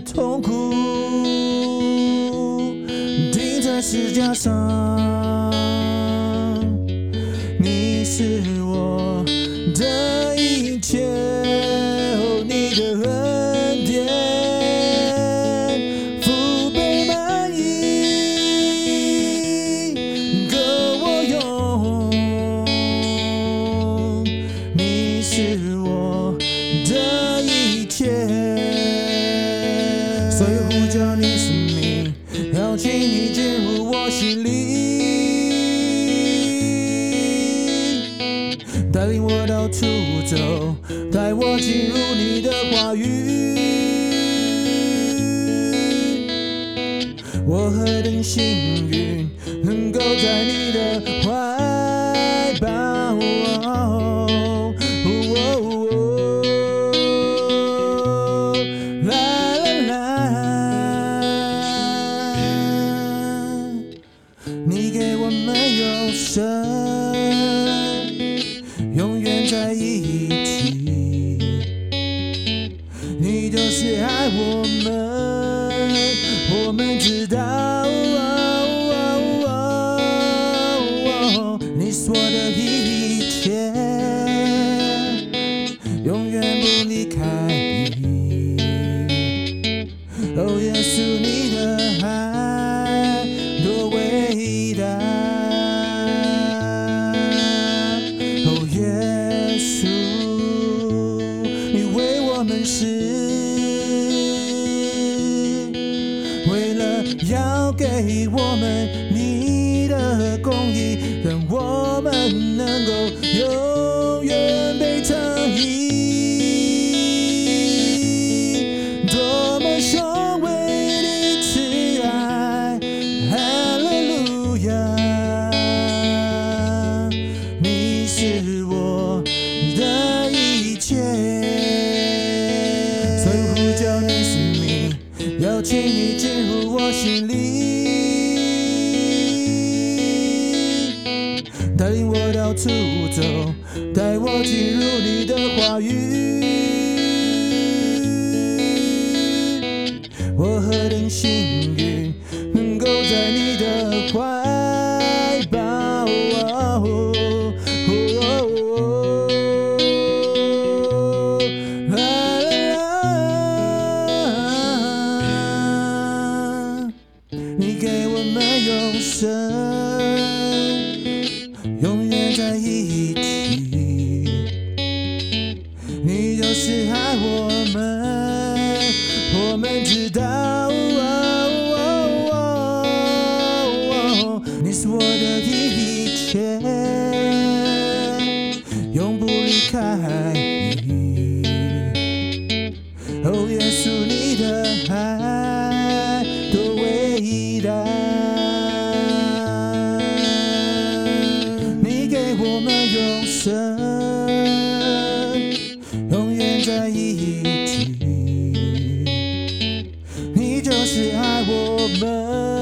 痛苦，钉在石架上。你是。你生命，邀请你进入我心里，带领我到处走，带我进入你的话语。我何等幸运，能够在你的怀你就是爱我们，我们知道。你说的一切，永远不离开要给我们你的公义，让我们能够有邀请你进入我心里，带领我到处走，带我进入你的话语。我何等幸运，能够在你的给我们永生，永远在一起。你就是爱我们，我们知道。一起。你就是爱我们，